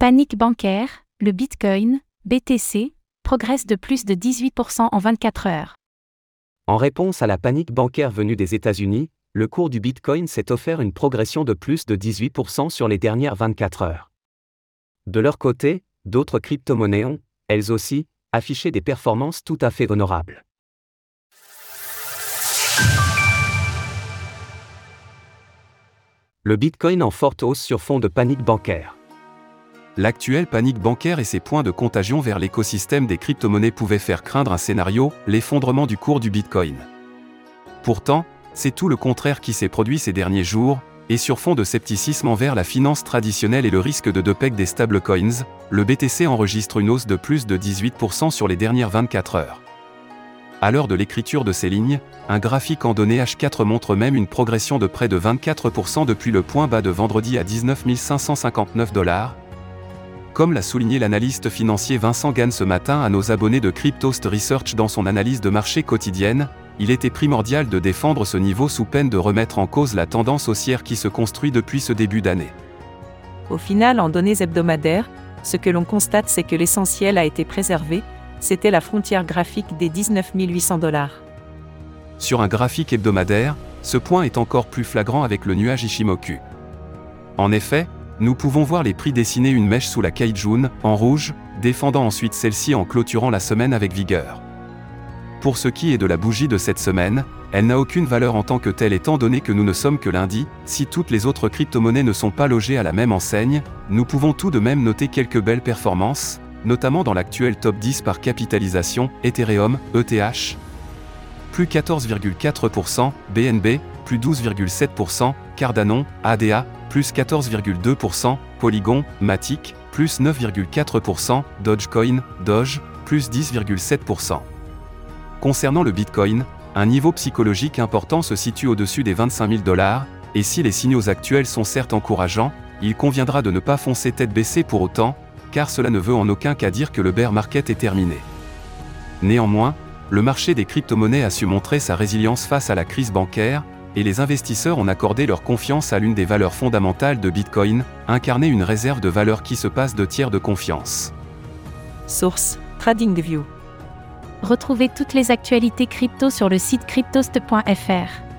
Panique bancaire, le Bitcoin, BTC, progresse de plus de 18% en 24 heures. En réponse à la panique bancaire venue des États-Unis, le cours du Bitcoin s'est offert une progression de plus de 18% sur les dernières 24 heures. De leur côté, d'autres crypto-monnaies ont, elles aussi, affiché des performances tout à fait honorables. Le Bitcoin en forte hausse sur fond de panique bancaire. L'actuelle panique bancaire et ses points de contagion vers l'écosystème des crypto-monnaies pouvaient faire craindre un scénario, l'effondrement du cours du Bitcoin. Pourtant, c'est tout le contraire qui s'est produit ces derniers jours, et sur fond de scepticisme envers la finance traditionnelle et le risque de dopec des stablecoins, le BTC enregistre une hausse de plus de 18% sur les dernières 24 heures. À l'heure de l'écriture de ces lignes, un graphique en données H4 montre même une progression de près de 24% depuis le point bas de vendredi à 19 559 dollars. Comme l'a souligné l'analyste financier Vincent Gann ce matin à nos abonnés de Cryptost Research dans son analyse de marché quotidienne, il était primordial de défendre ce niveau sous peine de remettre en cause la tendance haussière qui se construit depuis ce début d'année. Au final, en données hebdomadaires, ce que l'on constate, c'est que l'essentiel a été préservé, c'était la frontière graphique des 19 800 dollars. Sur un graphique hebdomadaire, ce point est encore plus flagrant avec le nuage Ishimoku. En effet, nous pouvons voir les prix dessiner une mèche sous la Kaijun, en rouge, défendant ensuite celle-ci en clôturant la semaine avec vigueur. Pour ce qui est de la bougie de cette semaine, elle n'a aucune valeur en tant que telle étant donné que nous ne sommes que lundi, si toutes les autres crypto-monnaies ne sont pas logées à la même enseigne, nous pouvons tout de même noter quelques belles performances, notamment dans l'actuel top 10 par capitalisation, Ethereum, ETH, plus 14,4%, BNB, plus 12,7%, Cardano, ADA, plus 14,2%, Polygon, Matic, plus 9,4%, Dogecoin, Doge, plus 10,7%. Concernant le Bitcoin, un niveau psychologique important se situe au-dessus des 25 000 dollars, et si les signaux actuels sont certes encourageants, il conviendra de ne pas foncer tête baissée pour autant, car cela ne veut en aucun cas dire que le bear market est terminé. Néanmoins, le marché des crypto-monnaies a su montrer sa résilience face à la crise bancaire, et les investisseurs ont accordé leur confiance à l'une des valeurs fondamentales de Bitcoin, incarner une réserve de valeur qui se passe de tiers de confiance. Source TradingView Retrouvez toutes les actualités crypto sur le site cryptost.fr.